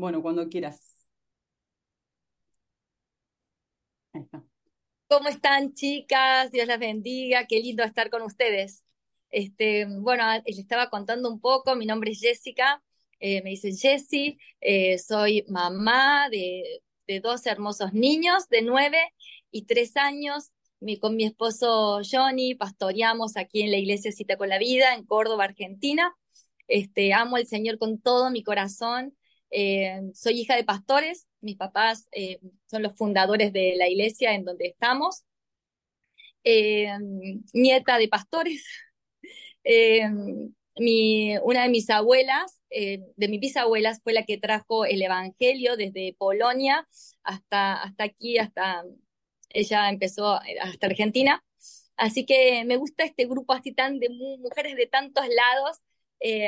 Bueno, cuando quieras. ¿Cómo están, chicas? Dios las bendiga. Qué lindo estar con ustedes. Este, bueno, les estaba contando un poco. Mi nombre es Jessica. Eh, me dicen Jessie. Eh, soy mamá de, dos hermosos niños de nueve y tres años. Con mi esposo Johnny pastoreamos aquí en la iglesia Cita con la Vida, en Córdoba, Argentina. Este, amo al Señor con todo mi corazón. Eh, soy hija de pastores, mis papás eh, son los fundadores de la iglesia en donde estamos. Eh, nieta de pastores. Mi, una de mis abuelas, de mis bisabuelas, fue la que trajo el Evangelio desde Polonia hasta, hasta aquí, hasta ella empezó hasta Argentina. Así que me gusta este grupo así tan de mujeres de tantos lados.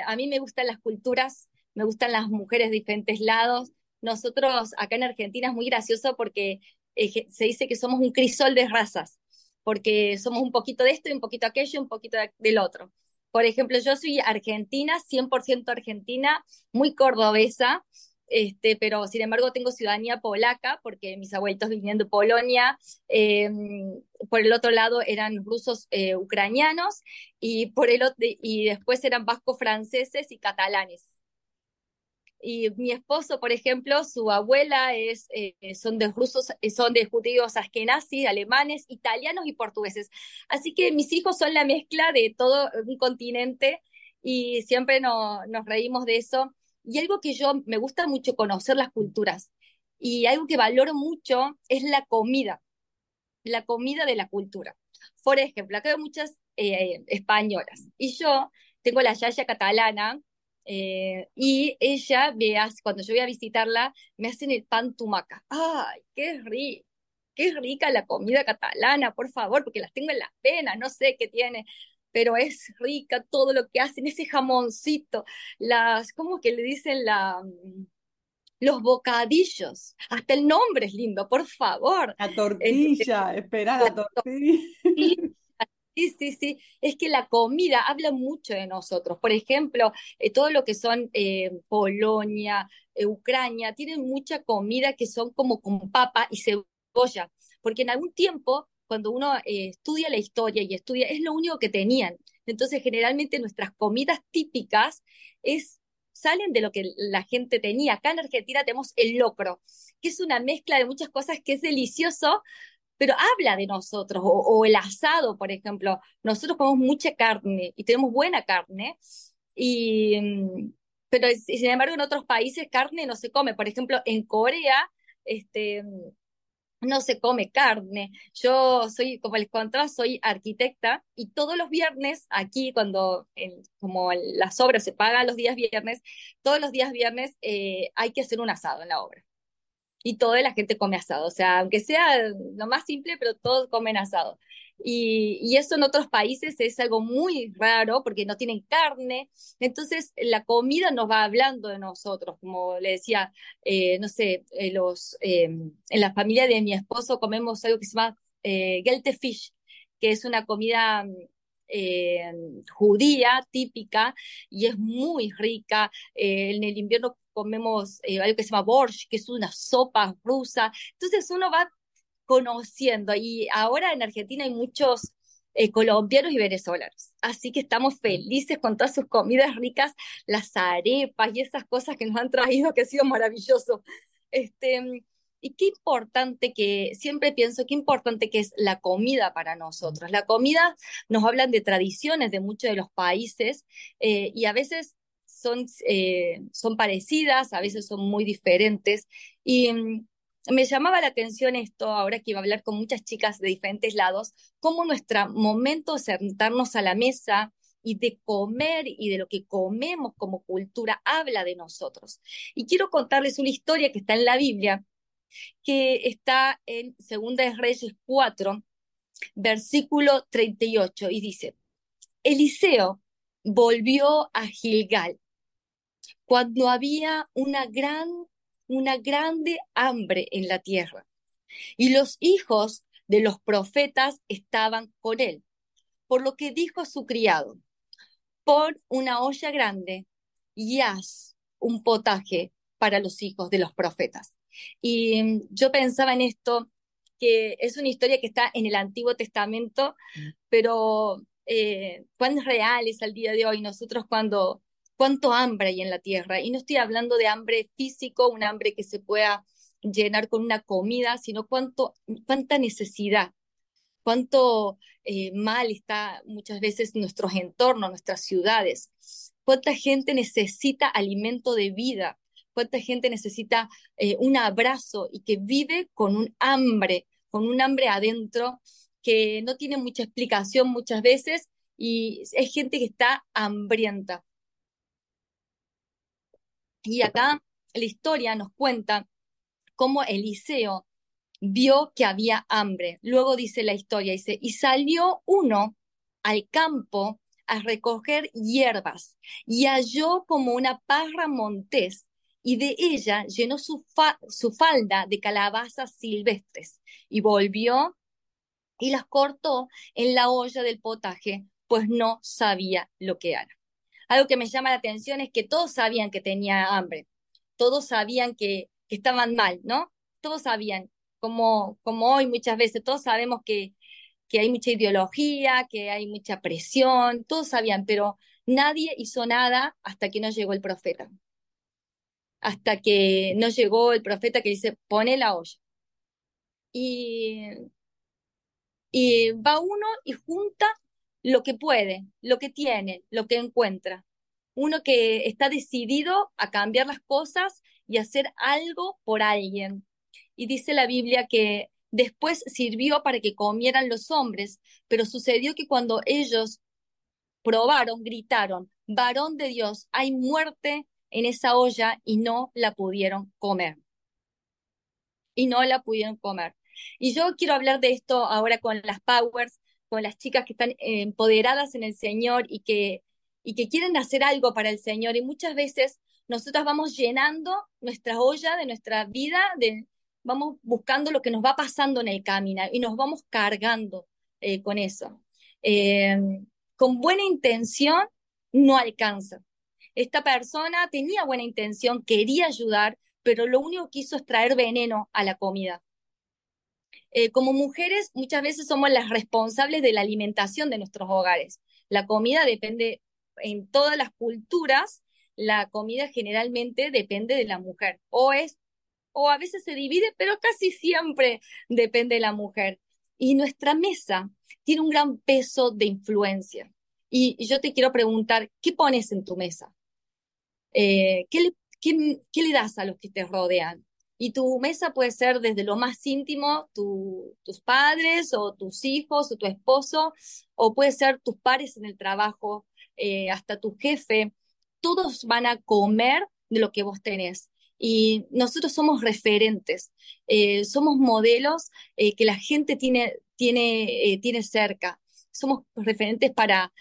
a mí me gustan las culturas me gustan las mujeres de diferentes lados. Nosotros acá en Argentina es muy gracioso porque se dice que somos un crisol de razas, porque somos un poquito de esto y un poquito aquello y un poquito del otro. Por ejemplo, yo soy argentina, 100% argentina, muy cordobesa, este, pero sin embargo tengo ciudadanía polaca porque mis abuelitos vinieron de Polonia, em, por el otro lado eran rusos eh, ucranianos y, por el, y después eran vasco franceses y catalanes. Y mi esposo, por ejemplo, su abuela es, eh, son de rusos, eh, son de judíos askenazis, alemanes, italianos y portugueses. Así que mis hijos son la mezcla de todo un continente y siempre nos reímos de eso. Y algo que yo me gusta mucho conocer las culturas y algo que valoro mucho es la comida, la comida de la cultura. Por ejemplo, acá hay muchas eh, españolas y yo tengo la yaya catalana eh, y ella, veas, cuando yo voy a visitarla, me hacen el pan tumaca. ¡Ay, qué rico! Qué rica la comida catalana, por favor, porque las tengo en las venas, no sé qué tiene, pero es rica todo lo que hacen, ese jamoncito, las, ¿cómo que le dicen la mm, los bocadillos, hasta el nombre es lindo, por favor. La tortilla, espera la tortilla. Sí, sí, sí, es que la comida habla mucho de nosotros. Por ejemplo, eh, todo lo que son eh, Polonia, eh, Ucrania, tienen mucha comida que son como con papa y cebolla, porque en algún tiempo, cuando uno estudia la historia y estudia, es lo único que tenían. Entonces, generalmente nuestras comidas típicas es, salen de lo que la gente tenía. Acá en Argentina tenemos el locro, que es una mezcla de muchas cosas que es delicioso, pero habla de nosotros, o, el asado, por ejemplo. Nosotros comemos mucha carne y tenemos buena carne, y, mm, pero sin embargo en otros países carne no se come. Por ejemplo, en Corea, este, no se come carne. Yo soy, como les contaba, soy arquitecta y todos los viernes aquí, cuando como las obras se pagan los días viernes, todos los días viernes eh, hay que hacer un asado en la obra y toda la gente come asado. O sea, aunque sea lo más simple, pero todos comen asado. Y, y, eso en otros países es algo muy raro porque no tienen carne. Entonces, la comida nos va hablando de nosotros. Como le decía, eh, no sé, eh, los, eh, en la familia de mi esposo comemos algo que se llama gelte fish, que es una comida judía típica y es muy rica. en el invierno comemos eh, algo que se llama borscht, que es una sopa rusa. Entonces uno va conociendo y ahora en Argentina hay muchos eh, colombianos y venezolanos. Así que estamos felices con todas sus comidas ricas, las arepas y esas cosas que nos han traído, que ha sido maravilloso. Este, y qué importante que, siempre pienso, qué importante que es la comida para nosotros. La comida nos hablan de tradiciones de muchos de los países eh, y a veces son, eh, son parecidas, a veces son muy diferentes. Y mm, me llamaba la atención esto, ahora que iba a hablar con muchas chicas de diferentes lados, cómo nuestro momento de sentarnos a la mesa y de comer y de lo que comemos como cultura habla de nosotros. Y quiero contarles una historia que está en la Biblia, que está en Segunda Reyes 4, versículo 38, y dice, Eliseo volvió a Gilgal cuando había una gran, una grande hambre en la tierra. Y los hijos de los profetas estaban con él. Por lo que dijo a su criado, pon una olla grande y haz un potaje para los hijos de los profetas. Y mm, yo pensaba en esto, que es una historia que está en el Antiguo Testamento, pero eh, cuán real es al día de hoy nosotros cuando, cuánto hambre hay en la tierra. Y no estoy hablando de hambre físico, un hambre que se pueda llenar con una comida, sino cuánto, cuánta necesidad, cuánto eh, mal está muchas veces nuestros entornos, nuestras ciudades, cuánta gente necesita alimento de vida, cuánta gente necesita eh, un abrazo y que vive con un hambre, con un hambre adentro que no tiene mucha explicación muchas veces y es gente que está hambrienta. Y acá la historia nos cuenta cómo Eliseo vio que había hambre. Luego dice la historia, dice, y salió uno al campo a recoger hierbas y halló como una parra montés y de ella llenó su, su falda de calabazas silvestres y volvió y las cortó en la olla del potaje, pues no sabía lo que era. Algo que me llama la atención es que todos sabían que tenía hambre, todos sabían que, estaban mal, ¿no? Todos sabían, como, como hoy muchas veces, todos sabemos que, que hay mucha ideología, que hay mucha presión, todos sabían, pero nadie hizo nada hasta que no llegó el profeta. Hasta que no llegó el profeta que dice, pone la olla. Y y va uno y junta lo que puede, lo que tiene, lo que encuentra. Uno que está decidido a cambiar las cosas y hacer algo por alguien. Y dice la Biblia que después sirvió para que comieran los hombres, pero sucedió que cuando ellos probaron, gritaron, varón de Dios, hay muerte en esa olla y no la pudieron comer. Y no la pudieron comer. Y yo quiero hablar de esto ahora con las powers, con las chicas que están empoderadas en el Señor y que, y que quieren hacer algo para el Señor. Y muchas veces nosotras vamos llenando nuestra olla de nuestra vida, de, vamos buscando lo que nos va pasando en el camino y nos vamos cargando eh, con eso. Eh, con buena intención no alcanza. Esta persona tenía buena intención, quería ayudar, pero lo único que hizo es traer veneno a la comida. Eh, como mujeres muchas veces somos las responsables de la alimentación de nuestros hogares. La comida depende, en todas las culturas, la comida generalmente depende de la mujer. O es, o a veces se divide, pero casi siempre depende de la mujer. Y nuestra mesa tiene un gran peso de influencia. Y, yo te quiero preguntar, ¿qué pones en tu mesa? Eh, ¿qué, ¿Qué le das a los que te rodean? Y tu mesa puede ser desde lo más íntimo, tus padres o tus hijos o tu esposo, o puede ser tus pares en el trabajo, eh, hasta tu jefe. Todos van a comer de lo que vos tenés. Y nosotros somos referentes, eh, somos modelos eh, que la gente tiene, tiene, tiene cerca. Somos referentes para,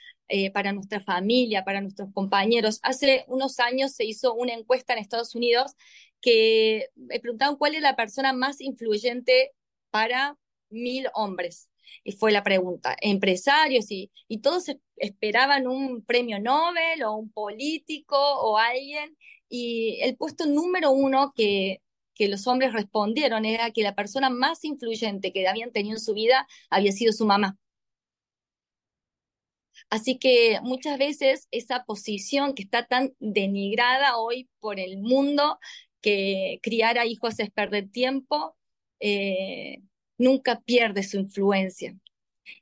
para nuestra familia, para nuestros compañeros. Hace unos años se hizo una encuesta en Estados Unidos que me preguntaban cuál es la persona más influyente para mil hombres. Y fue la pregunta, empresarios y, y todos esperaban un premio Nobel o un político o alguien. Y el puesto número uno que, que los hombres respondieron era que la persona más influyente que habían tenido en su vida había sido su mamá. Así que muchas veces esa posición que está tan denigrada hoy por el mundo que criar a hijos es perder tiempo, eh, nunca pierde su influencia.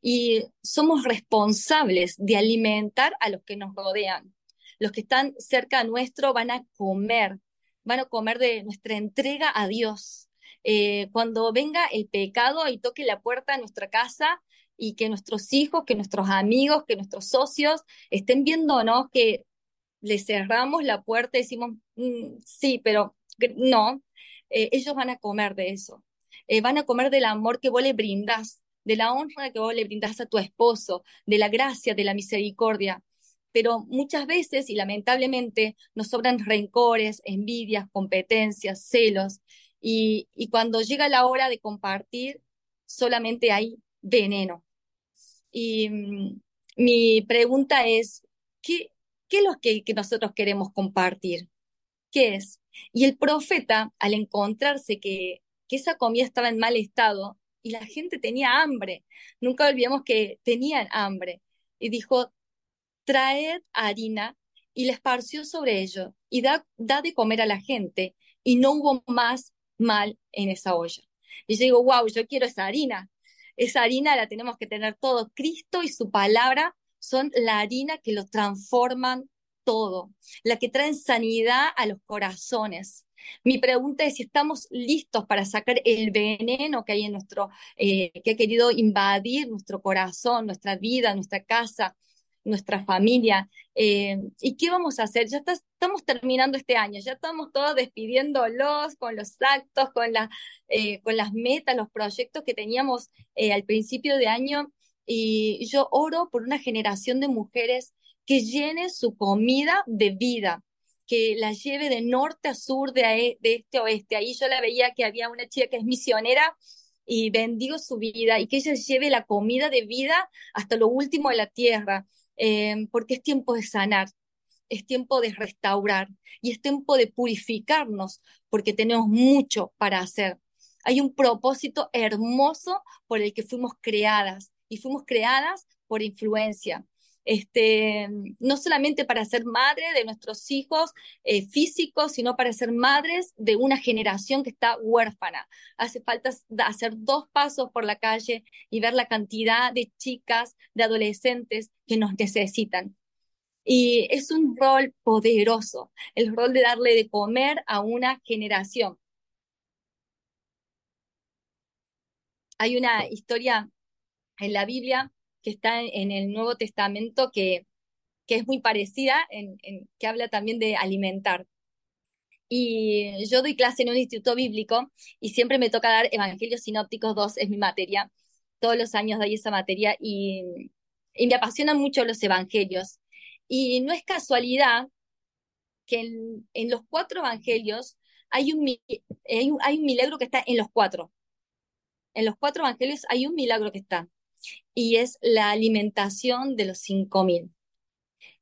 Y somos responsables de alimentar a los que nos rodean. Los que están cerca nuestro van a comer, van a comer de nuestra entrega a Dios. Eh, cuando venga el pecado y toque la puerta de nuestra casa y que nuestros hijos, que nuestros amigos, que nuestros socios estén viéndonos que le cerramos la puerta y decimos, mm, sí, pero no, eh, ellos van a comer de eso. Eh, van a comer del amor que vos le brindás, de la honra que vos le brindás a tu esposo, de la gracia, de la misericordia. Pero muchas veces, y lamentablemente, nos sobran rencores, envidias, competencias, celos. Y, cuando llega la hora de compartir, solamente hay veneno. Y mm, mi pregunta es, ¿qué, qué es lo que nosotros queremos compartir? ¿Qué es? Y el profeta, al encontrarse que, que esa comida estaba en mal estado y la gente tenía hambre, nunca olvidemos que tenían hambre, y dijo, traed harina y le esparció sobre ello y da, da de comer a la gente y no hubo más mal en esa olla. Y yo digo, wow, yo quiero esa harina. Esa harina la tenemos que tener todo. Cristo y su palabra son la harina que lo transforman todo, la que traen sanidad a los corazones. Mi pregunta es si estamos listos para sacar el veneno que hay en nuestro, eh, que ha querido invadir nuestro corazón, nuestra vida, nuestra casa, nuestra familia. Eh, ¿Y qué vamos a hacer? Ya estamos terminando este año, ya estamos todos despidiéndolos con los actos, con, la, eh, con las metas, los proyectos que teníamos al principio de año. Y yo oro por una generación de mujeres que llene su comida de vida, que la lleve de norte a sur, de, e, de este a oeste. Ahí yo la veía que había una chica que es misionera y bendigo su vida y que ella lleve la comida de vida hasta lo último de la tierra. Eh, porque es tiempo de sanar, es tiempo de restaurar y es tiempo de purificarnos, porque tenemos mucho para hacer. Hay un propósito hermoso por el que fuimos creadas y fuimos creadas por influencia. Este, no solamente para ser madre de nuestros hijos eh, físicos, sino para ser madres de una generación que está huérfana. Hace falta hacer dos pasos por la calle y ver la cantidad de chicas, de adolescentes que nos necesitan. Y es un rol poderoso, el rol de darle de comer a una generación. Hay una historia en la Biblia que está en el Nuevo Testamento que, que es muy parecida, en, que habla también de alimentar. Y yo doy clase en un instituto bíblico y siempre me toca dar Evangelios Sinópticos 2, es mi materia. Todos los años doy esa materia y, me apasionan mucho los evangelios. Y no es casualidad que en, en los cuatro evangelios hay un, hay, un, hay un milagro que está en los cuatro. En los cuatro evangelios hay un milagro que está y es la alimentación de los 5.000.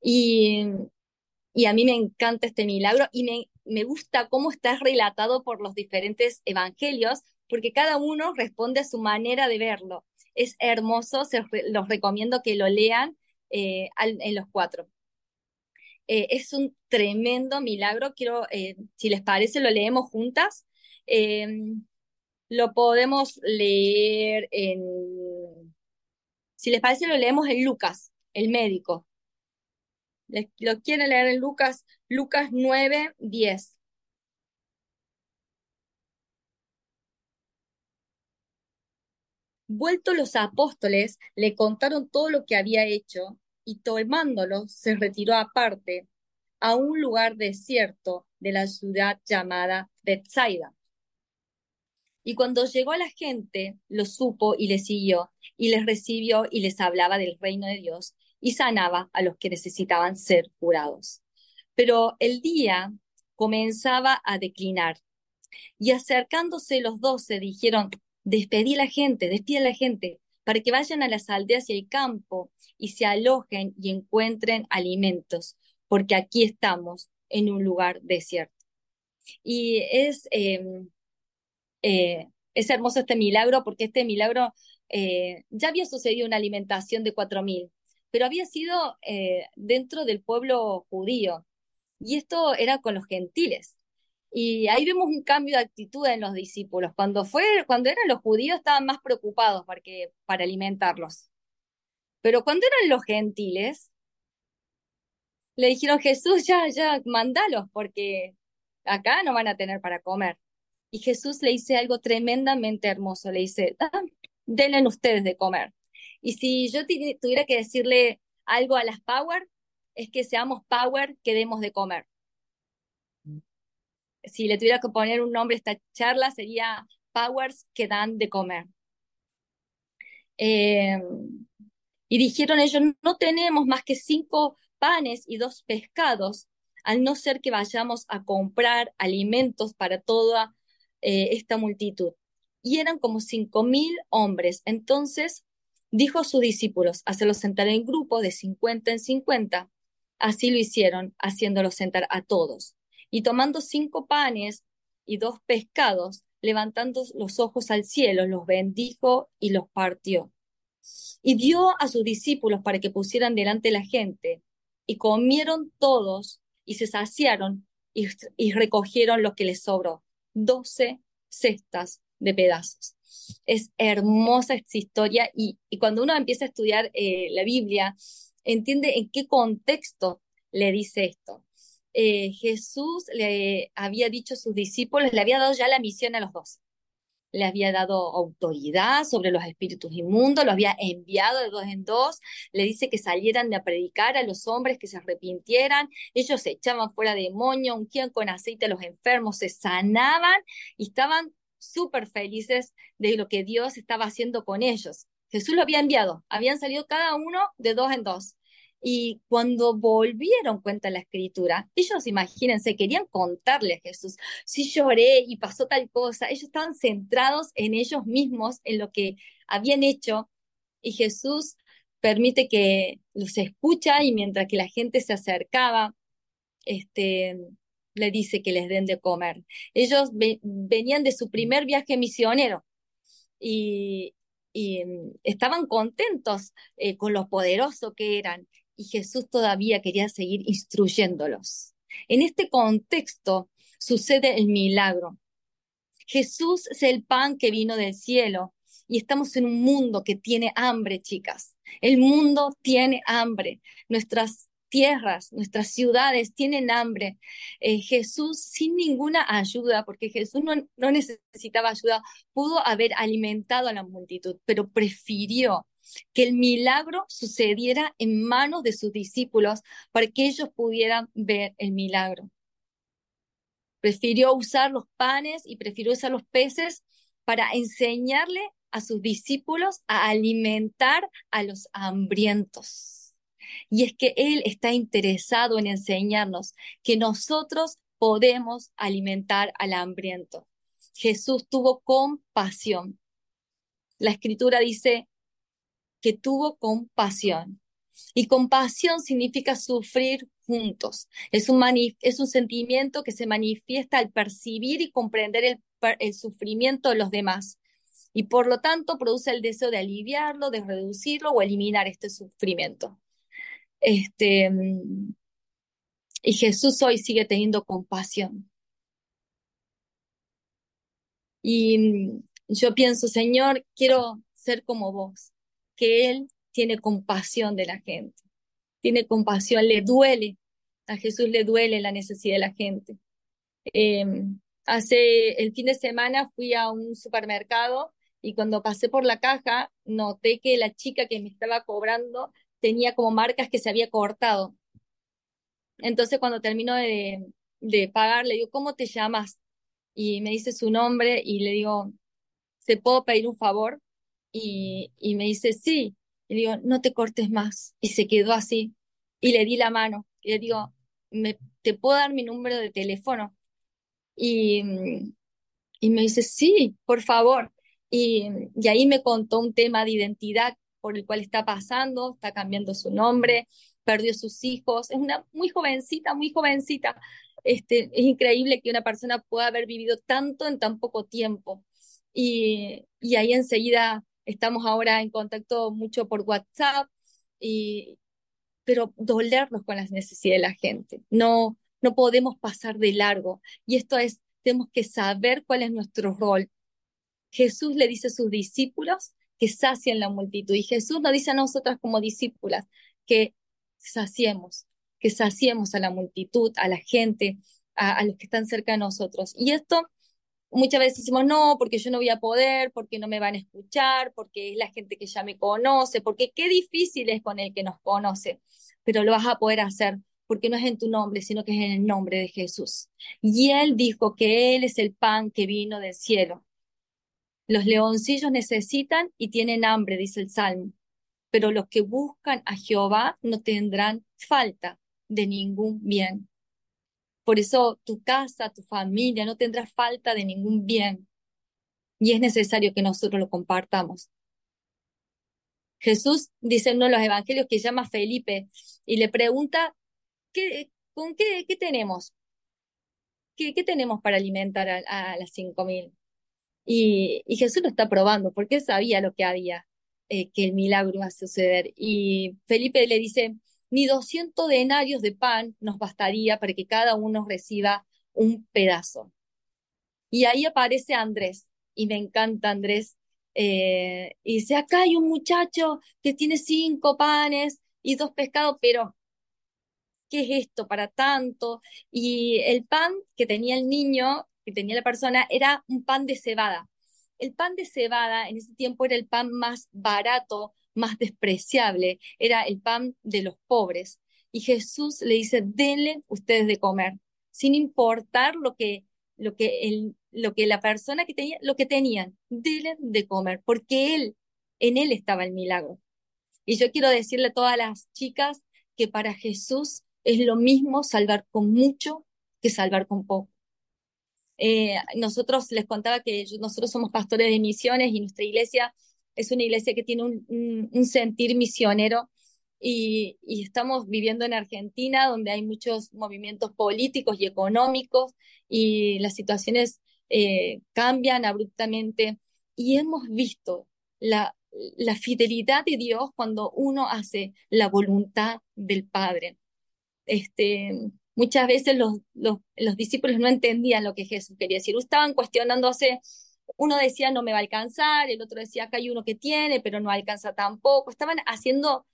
Y, y a mí me encanta este milagro y me, me gusta cómo está relatado por los diferentes evangelios, porque cada uno responde a su manera de verlo. Es hermoso, se, los recomiendo que lo lean eh, en los cuatro. Eh, es un tremendo milagro. Quiero, eh, si les parece, lo leemos juntas. lo podemos leer en si les parece, lo leemos en Lucas, el médico. ¿Lo quieren leer en Lucas? Lucas 9, 10. Vueltos los apóstoles, le contaron todo lo que había hecho y tomándolo se retiró aparte a un lugar desierto de la ciudad llamada Bethsaida. Y cuando llegó la gente, lo supo y le siguió, y les recibió y les hablaba del reino de Dios, y sanaba a los que necesitaban ser curados. Pero el día comenzaba a declinar, y acercándose los doce dijeron, despedí a la gente, despide a la gente, para que vayan a las aldeas y al campo, y se alojen y encuentren alimentos, porque aquí estamos en un lugar desierto. Y es... Em, eh, es hermoso este milagro porque este milagro eh, ya había sucedido una alimentación de 4.000, pero había sido eh, dentro del pueblo judío y esto era con los gentiles. Y ahí vemos un cambio de actitud en los discípulos. Cuando, fue, cuando eran los judíos estaban más preocupados porque, para alimentarlos. Pero cuando eran los gentiles, le dijeron, Jesús, ya, ya, mandalos porque acá no van a tener para comer. Y Jesús le dice algo tremendamente hermoso, le dice, ah, denle ustedes de comer. Y si yo tuviera que decirle algo a las Power, es que seamos Power que demos de comer. Si le tuviera que poner un nombre a esta charla, sería Powers que dan de comer. Em, y dijeron ellos, no tenemos más que cinco panes y dos pescados, al no ser que vayamos a comprar alimentos para toda eh, esta multitud. Y eran como cinco mil hombres. Entonces dijo a sus discípulos, hacerlos sentar en grupo de cincuenta en cincuenta. Así lo hicieron, haciéndolos sentar a todos. Y tomando cinco panes y dos pescados, levantando los ojos al cielo, los bendijo y los partió. Y dio a sus discípulos para que pusieran delante la gente. Y comieron todos y se saciaron y, y recogieron lo que les sobró, doce cestas de pedazos. Es hermosa esta historia y, cuando uno empieza a estudiar eh, la Biblia, entiende en qué contexto le dice esto. Eh, Jesús le había dicho a sus discípulos, le había dado ya la misión a los dos. Le había dado autoridad sobre los espíritus inmundos, lo había enviado de dos en dos, le dice que salieran a predicar a los hombres que se arrepintieran, ellos se echaban fuera demonios, ungían con aceite a los enfermos, se sanaban y estaban súper felices de lo que Dios estaba haciendo con ellos. Jesús lo había enviado, habían salido cada uno de dos en dos. Y cuando volvieron, cuenta la escritura, ellos, imagínense, querían contarle a Jesús, si lloré y pasó tal cosa, ellos estaban centrados en ellos mismos, en lo que habían hecho, y Jesús permite que los escucha y mientras que la gente se acercaba, este, le dice que les den de comer. Ellos venían de su primer viaje misionero y, mm, estaban contentos eh, con lo poderoso que eran y Jesús todavía quería seguir instruyéndolos. En este contexto sucede el milagro. Jesús es el pan que vino del cielo y estamos en un mundo que tiene hambre, chicas. El mundo tiene hambre. Nuestras tierras, nuestras ciudades tienen hambre. Eh, Jesús, sin ninguna ayuda, porque Jesús no, no necesitaba ayuda, pudo haber alimentado a la multitud, pero prefirió que el milagro sucediera en manos de sus discípulos para que ellos pudieran ver el milagro. Prefirió usar los panes y prefirió usar los peces para enseñarle a sus discípulos a alimentar a los hambrientos. Y es que Él está interesado en enseñarnos que nosotros podemos alimentar al hambriento. Jesús tuvo compasión. La escritura dice, que tuvo compasión. Y compasión significa sufrir juntos. Es un, es un sentimiento que se manifiesta al percibir y comprender el, el sufrimiento de los demás. Y por lo tanto produce el deseo de aliviarlo, de reducirlo o eliminar este sufrimiento. Este, y Jesús hoy sigue teniendo compasión. Y yo pienso, Señor, quiero ser como vos que Él tiene compasión de la gente, tiene compasión, le duele, a Jesús le duele la necesidad de la gente. Em, hace el fin de semana fui a un supermercado y cuando pasé por la caja noté que la chica que me estaba cobrando tenía como marcas que se había cortado. Entonces cuando termino de, de pagar, le digo, ¿cómo te llamas? Y me dice su nombre y le digo, ¿te puedo pedir un favor? Y, me dice, sí. Y le digo, no te cortes más. Y se quedó así. Y le di la mano. Y le digo, ¿me, ¿te puedo dar mi número de teléfono? Y, y me dice, sí, por favor. Y, y ahí me contó un tema de identidad por el cual está pasando, está cambiando su nombre, perdió sus hijos, es una muy jovencita, muy jovencita. Este, es increíble que una persona pueda haber vivido tanto en tan poco tiempo. Y, y ahí enseguida estamos ahora en contacto mucho por WhatsApp, y, pero dolernos con las necesidades de la gente. No, no podemos pasar de largo. Y esto es, tenemos que saber cuál es nuestro rol. Jesús le dice a sus discípulos que sacien la multitud. Y Jesús nos dice a nosotras como discípulas que saciemos, que saciemos a la multitud, a la gente, a, a los que están cerca de nosotros. Y esto muchas veces decimos, no, porque yo no voy a poder, porque no me van a escuchar, porque es la gente que ya me conoce, porque qué difícil es con el que nos conoce, pero lo vas a poder hacer porque no es en tu nombre, sino que es en el nombre de Jesús. Y él dijo que él es el pan que vino del cielo. Los leoncillos necesitan y tienen hambre, dice el Salmo, pero los que buscan a Jehová no tendrán falta de ningún bien. Por eso tu casa, tu familia no tendrá falta de ningún bien. Y es necesario que nosotros lo compartamos. Jesús dice en uno de los evangelios que llama a Felipe y le pregunta, ¿qué, ¿con qué, qué tenemos? ¿qué, qué tenemos para alimentar a, las cinco mil? Y, y, Jesús lo está probando porque él sabía lo que había, eh, que el milagro iba a suceder. Y Felipe le dice, ni 200 denarios de pan nos bastaría para que cada uno reciba un pedazo. Y ahí aparece Andrés, y me encanta Andrés, eh, y dice, acá hay un muchacho que tiene cinco panes y dos pescados, pero ¿qué es esto para tanto? Y el pan que tenía el niño, que tenía la persona, era un pan de cebada. El pan de cebada en ese tiempo era el pan más barato, más despreciable, era el pan de los pobres. Y Jesús le dice, denle ustedes de comer, sin importar lo que, lo que, el, lo que la persona que tenía, lo que tenían, denle de comer, porque Él, en Él estaba el milagro. Y yo quiero decirle a todas las chicas que para Jesús es lo mismo salvar con mucho que salvar con poco. Eh, nosotros les contaba que nosotros somos pastores de misiones y nuestra iglesia es una iglesia que tiene un, un, sentir misionero y, y, estamos viviendo en Argentina donde hay muchos movimientos políticos y económicos y las situaciones eh, cambian abruptamente y hemos visto la, la fidelidad de Dios cuando uno hace la voluntad del Padre. Este, muchas veces los, los, los, discípulos no entendían lo que Jesús quería decir, estaban cuestionándose, uno decía no me va a alcanzar, el otro decía acá hay uno que tiene, pero no alcanza tampoco, estaban haciendo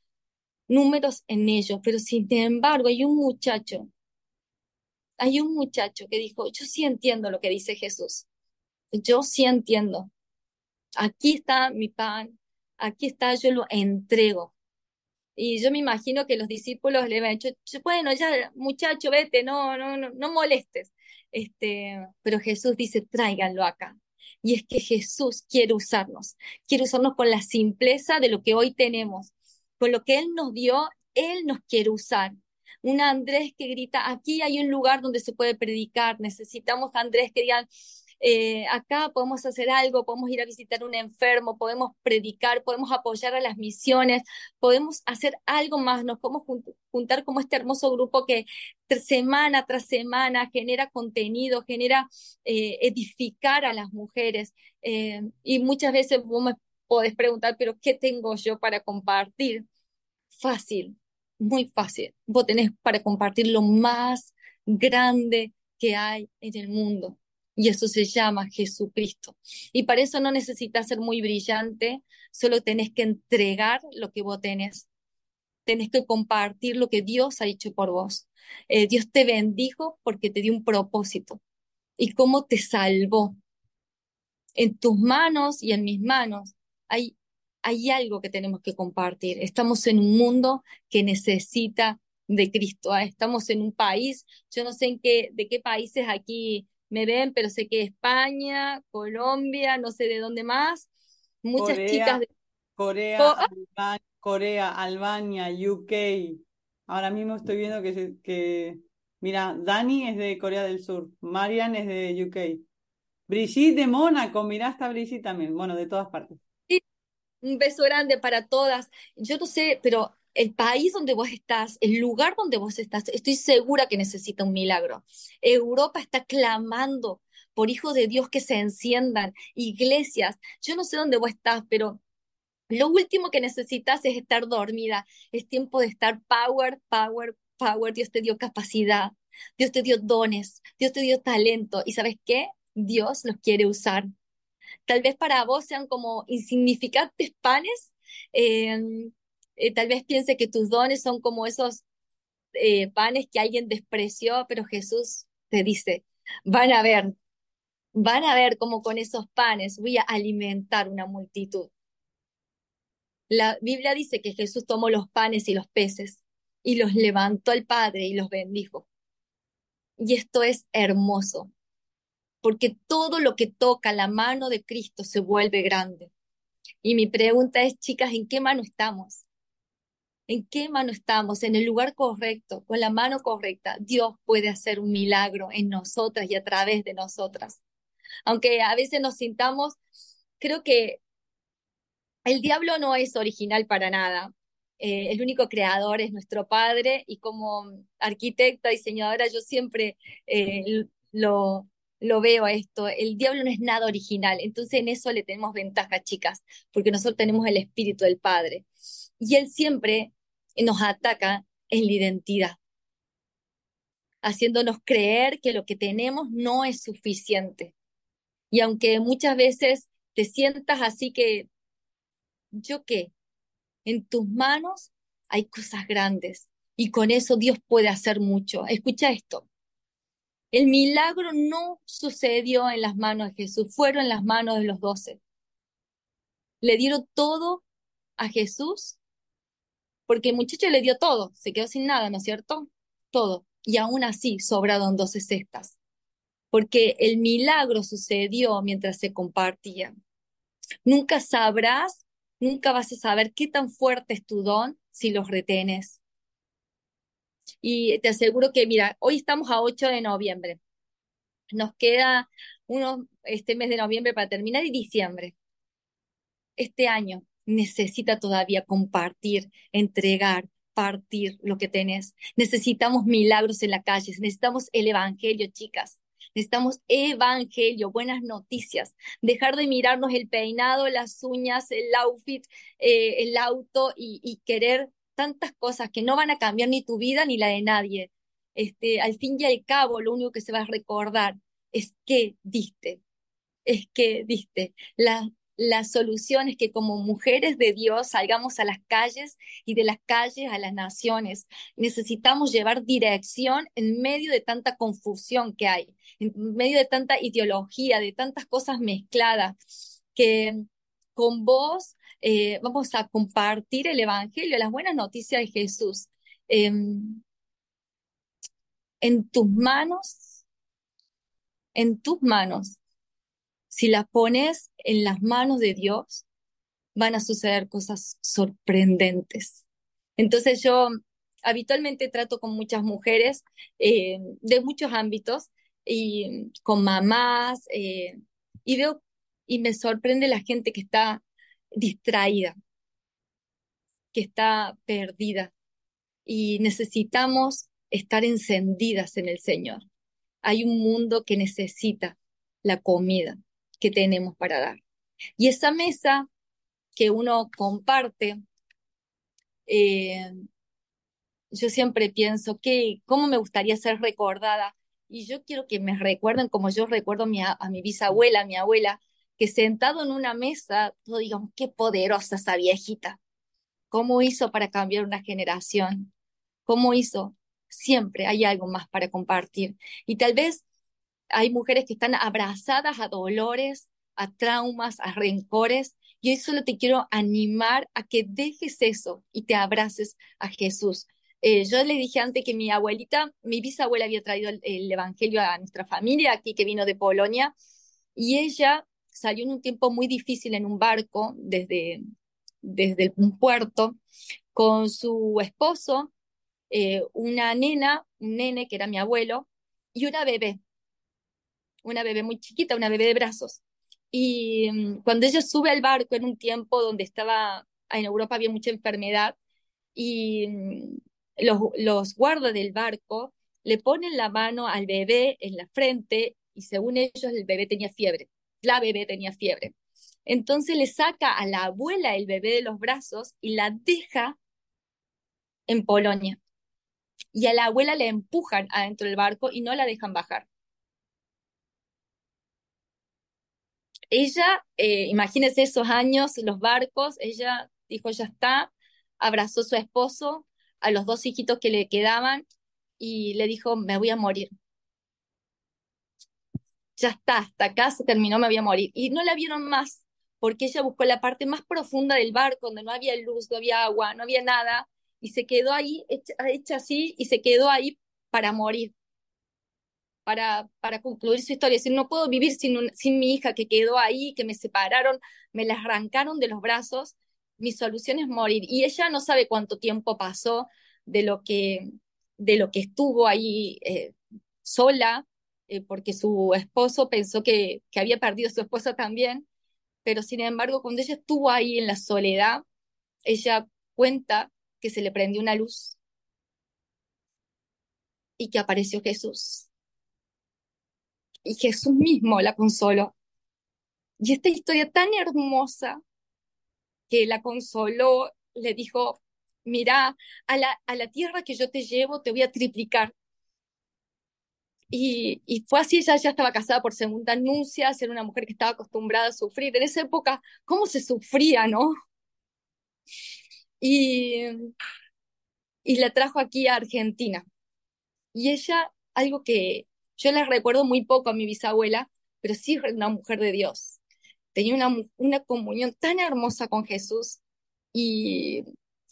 números en ellos, pero sin embargo hay un muchacho, hay un muchacho que dijo, yo sí entiendo lo que dice Jesús, yo sí entiendo, aquí está mi pan, aquí está, yo lo entrego. Y yo me imagino que los discípulos le habían dicho, bueno, ya muchacho, vete, no, no, no, no molestes. Este, pero Jesús dice, tráiganlo acá. Y es que Jesús quiere usarnos, quiere usarnos con la simpleza de lo que hoy tenemos, con lo que Él nos dio, Él nos quiere usar. Un Andrés que grita, aquí hay un lugar donde se puede predicar, necesitamos Andrés que digan, eh, acá podemos hacer algo, podemos ir a visitar un enfermo, podemos predicar, podemos apoyar a las misiones, podemos hacer algo más, nos podemos juntar como este hermoso grupo que semana tras semana genera contenido, genera eh, edificar a las mujeres. Eh, y muchas veces vos me podés preguntar, pero ¿qué tengo yo para compartir? Fácil, muy fácil. Vos tenés para compartir lo más grande que hay en el mundo y eso se llama Jesucristo. Y para eso no necesitas ser muy brillante, solo tenés que entregar lo que vos tenés. Tenés que compartir lo que Dios ha hecho por vos. Eh, Dios te bendijo porque te dio un propósito. Y cómo te salvó. En tus manos y en mis manos hay, hay algo que tenemos que compartir. Estamos en un mundo que necesita de Cristo. ¿ah? Estamos en un país, yo no sé en qué, de qué países aquí me ven, pero sé que España, Colombia, no sé de dónde más, muchas Corea, chicas de... Corea, ah, Alba- Corea, Albania, UK. Ahora mismo estoy viendo que, se- que, mira, Dani es de Corea del Sur, Marian es de UK, Brigitte de Mónaco, mira, está Brigitte también, bueno, de todas partes. sí, un beso grande para todas. Yo no sé, pero el país donde vos estás, el lugar donde vos estás, estoy segura que necesita un milagro. Europa está clamando por hijos de Dios que se enciendan, iglesias. Yo no sé dónde vos estás, pero lo último que necesitas es estar dormida. Es tiempo de estar power, power, power. Dios te dio capacidad, Dios te dio dones, Dios te dio talento. ¿Y sabes qué? Dios los quiere usar. Tal vez para vos sean como insignificantes panes. eh, eh, tal vez piense que tus dones son como esos eh, panes que alguien despreció, pero Jesús te dice, van a ver, van a ver cómo con esos panes voy a alimentar una multitud. La Biblia dice que Jesús tomó los panes y los peces y los levantó al Padre y los bendijo. Y esto es hermoso, porque todo lo que toca la mano de Cristo se vuelve grande. Y mi pregunta es, chicas, ¿en qué mano estamos? ¿En qué mano estamos? En el lugar correcto, con la mano correcta. Dios puede hacer un milagro en nosotras y a través de nosotras. Aunque a veces nos sintamos, creo que el diablo no es original para nada. Eh, el único creador es nuestro Padre y como arquitecta, diseñadora, yo siempre eh, lo, lo veo esto. El diablo no es nada original, entonces en eso le tenemos ventaja, chicas, porque nosotros tenemos el espíritu del Padre. Y él siempre nos ataca en la identidad, haciéndonos creer que lo que tenemos no es suficiente. Y aunque muchas veces te sientas así que, ¿yo qué? En tus manos hay cosas grandes y con eso Dios puede hacer mucho. Escucha esto. El milagro no sucedió en las manos de Jesús, fueron en las manos de los doce. Le dieron todo a Jesús porque el muchacho le dio todo, se quedó sin nada, ¿no es cierto? Todo. Y aún así sobraron doce cestas, porque el milagro sucedió mientras se compartían. Nunca sabrás, nunca vas a saber qué tan fuerte es tu don si los retenes. Y te aseguro que, mira, hoy estamos a 8 de noviembre. Nos queda uno, este mes de noviembre para terminar y diciembre. Este año necesita todavía compartir, entregar, partir lo que tenés. Necesitamos milagros en la calle, necesitamos el evangelio, chicas. Necesitamos evangelio, buenas noticias. Dejar de mirarnos el peinado, las uñas, el outfit, eh, el auto y, y, querer tantas cosas que no van a cambiar ni tu vida ni la de nadie. Este, al fin y al cabo, lo único que se va a recordar es que diste, es que diste. La, la solución es que como mujeres de Dios salgamos a las calles y de las calles a las naciones. Necesitamos llevar dirección en medio de tanta confusión que hay, en medio de tanta ideología, de tantas cosas mezcladas, que con vos eh, vamos a compartir el Evangelio, las buenas noticias de Jesús. Em, en tus manos, en tus manos si las pones en las manos de Dios, van a suceder cosas sorprendentes. Entonces yo habitualmente trato con muchas mujeres eh, de muchos ámbitos y con mamás eh, y veo y me sorprende la gente que está distraída, que está perdida y necesitamos estar encendidas en el Señor. Hay un mundo que necesita la comida, que tenemos para dar. Y esa mesa que uno comparte, eh, yo siempre pienso que cómo me gustaría ser recordada. Y yo quiero que me recuerden como yo recuerdo a mi, bisabuela, a mi abuela, que sentado en una mesa, todos digamos, qué poderosa esa viejita. ¿Cómo hizo para cambiar una generación? ¿Cómo hizo? Siempre hay algo más para compartir. Y tal vez hay mujeres que están abrazadas a dolores, a traumas, a rencores. Y hoy solo te quiero animar a que dejes eso y te abraces a Jesús. Eh, yo le dije antes que mi abuelita, mi bisabuela había traído el, Evangelio a nuestra familia, aquí que vino de Polonia, y ella salió en un tiempo muy difícil en un barco desde, desde un puerto con su esposo, eh, una nena, un nene que era mi abuelo, y una bebé una bebé muy chiquita, una bebé de brazos. Y mm, cuando ella sube al barco en un tiempo donde estaba, en Europa había mucha enfermedad, y mm, los, los guardas del barco le ponen la mano al bebé en la frente y según ellos el bebé tenía fiebre, la bebé tenía fiebre. Entonces le saca a la abuela el bebé de los brazos y la deja en Polonia. Y a la abuela le empujan adentro del barco y no la dejan bajar. Ella, eh, imagínese esos años, los barcos, ella dijo, ya está, abrazó a su esposo, a los dos hijitos que le quedaban y le dijo, me voy a morir. Ya está, hasta acá se terminó, me voy a morir. Y no la vieron más, porque ella buscó la parte más profunda del barco, donde no había luz, no había agua, no había nada, y se quedó ahí, hecha así, y se quedó ahí para morir para, para concluir su historia. Si no puedo vivir sin, sin mi hija que quedó ahí, que me separaron, me la arrancaron de los brazos, mi solución es morir. Y ella no sabe cuánto tiempo pasó de lo que, de lo que estuvo ahí eh, sola, eh, porque su esposo pensó que, que había perdido a su esposa también, pero sin embargo, cuando ella estuvo ahí en la soledad, ella cuenta que se le prendió una luz y que apareció Jesús y Jesús mismo la consoló. Y esta historia tan hermosa que la consoló, le dijo, mira, a la, a la tierra que yo te llevo te voy a triplicar. Y, y, fue así, ella ya estaba casada por segunda nupcias, era una mujer que estaba acostumbrada a sufrir. En esa época, ¿cómo se sufría, no? Y, y la trajo aquí a Argentina. Y ella, algo que yo le recuerdo muy poco a mi bisabuela, pero sí una mujer de Dios. Tenía una, una comunión tan hermosa con Jesús y,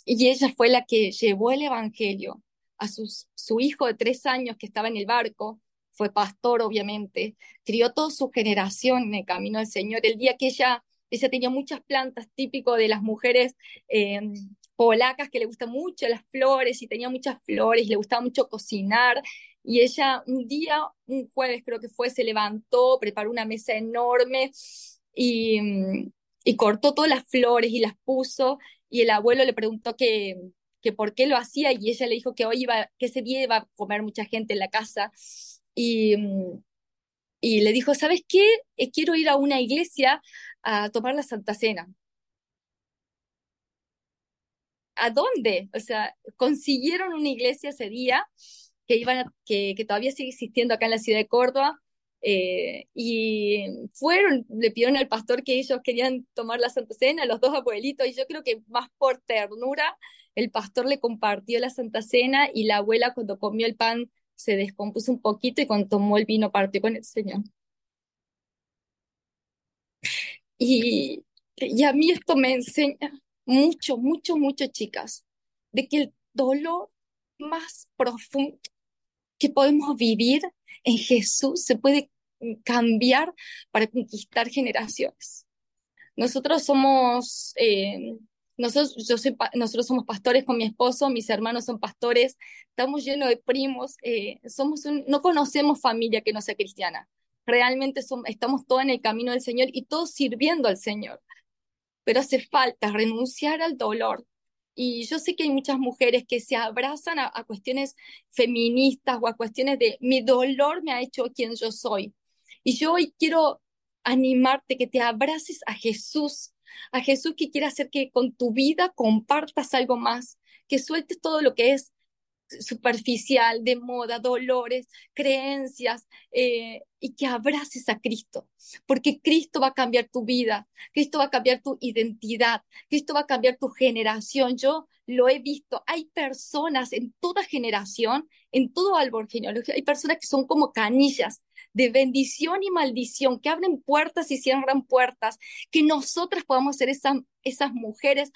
y ella fue la que llevó el Evangelio a sus, su hijo de tres años que estaba en el barco, fue pastor obviamente, crió toda su generación en el camino del Señor. El día que ella, ella tenía muchas plantas, típico de las mujeres eh, polacas que le gustan mucho las flores y tenía muchas flores, le gustaba mucho cocinar. Y ella un día, un jueves creo que fue, se levantó, preparó una mesa enorme y, y cortó todas las flores y las puso. Y el abuelo le preguntó que, por qué lo hacía y ella le dijo que hoy iba, que ese día iba a comer mucha gente en la casa. Y, y le dijo, ¿sabes qué? Eh, quiero ir a una iglesia a tomar la Santa Cena. ¿A dónde? O sea, consiguieron una iglesia ese día que, iban que, que todavía sigue existiendo acá en la ciudad de Córdoba. Eh, y fueron, le pidieron al pastor que ellos querían tomar la Santa Cena, los dos abuelitos, y yo creo que más por ternura, el pastor le compartió la Santa Cena y la abuela cuando comió el pan se descompuso un poquito y cuando tomó el vino partió con el Señor. Y, y a mí esto me enseña mucho, mucho, mucho, chicas, de que el dolor más profundo que podemos vivir en Jesús se puede cambiar para conquistar generaciones. Nosotros somos, eh, nosotros, yo soy, nosotros somos pastores con mi esposo, mis hermanos son pastores, estamos llenos de primos, eh, somos no conocemos familia que no sea cristiana. Realmente somos, estamos todos en el camino del Señor y todos sirviendo al Señor pero hace falta renunciar al dolor. Y yo sé que hay muchas mujeres que se abrazan a, cuestiones feministas o a cuestiones de mi dolor me ha hecho quien yo soy. Y yo hoy quiero animarte que te abraces a Jesús, a Jesús que quiere hacer que con tu vida compartas algo más, que sueltes todo lo que es superficial, de moda, dolores, creencias, eh, y que abraces a Cristo, porque Cristo va a cambiar tu vida, Cristo va a cambiar tu identidad, Cristo va a cambiar tu generación. Yo lo he visto, hay personas en toda generación, en todo árbol genealógico, hay personas que son como canillas de bendición y maldición, que abren puertas y cierran puertas, que nosotras podamos ser esas, esas mujeres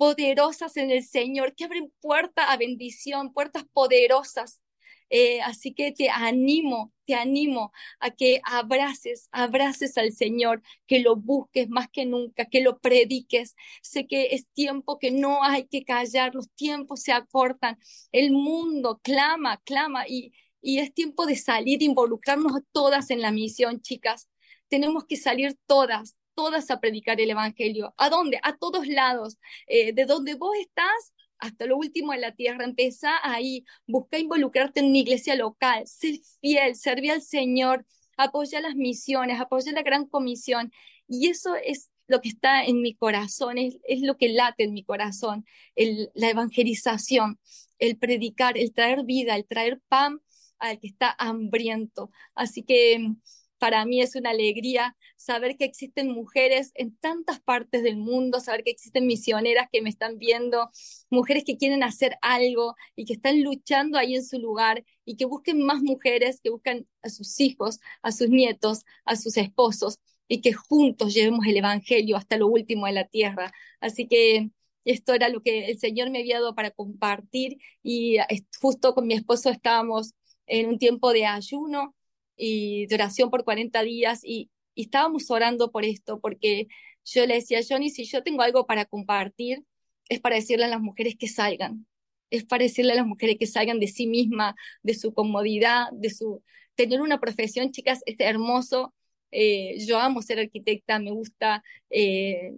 poderosas en el Señor, que abren puertas a bendición, puertas poderosas. Eh, así que te animo, te animo a que abraces, abraces al Señor, que lo busques más que nunca, que lo prediques. Sé que es tiempo que no hay que callar, los tiempos se acortan, el mundo clama, clama y, y es tiempo de salir, involucrarnos todas en la misión, chicas. Tenemos que salir todas, todas a predicar el Evangelio. ¿A dónde? A todos lados. Eh, de donde vos estás hasta lo último de la tierra. Empieza ahí, busca involucrarte en una iglesia local, sé fiel, serví al Señor, apoya las misiones, apoya la gran comisión. Y eso es lo que está en mi corazón, es, lo que late en mi corazón, la evangelización, el predicar, el traer vida, el traer pan al que está hambriento. Así que para mí es una alegría saber que existen mujeres en tantas partes del mundo, saber que existen misioneras que me están viendo, mujeres que quieren hacer algo y que están luchando ahí en su lugar y que busquen más mujeres, que buscan a sus hijos, a sus nietos, a sus esposos y que juntos llevemos el Evangelio hasta lo último de la tierra. Así que esto era lo que el Señor me había dado para compartir y justo con mi esposo estábamos en un tiempo de ayuno y de oración por 40 días y, estábamos orando por esto, porque yo le decía, Johnny, si yo tengo algo para compartir, es para decirle a las mujeres que salgan, es para decirle a las mujeres que salgan de sí misma, de su comodidad, de su... Tener una profesión, chicas, es hermoso. Eh, yo amo ser arquitecta, me gusta, eh,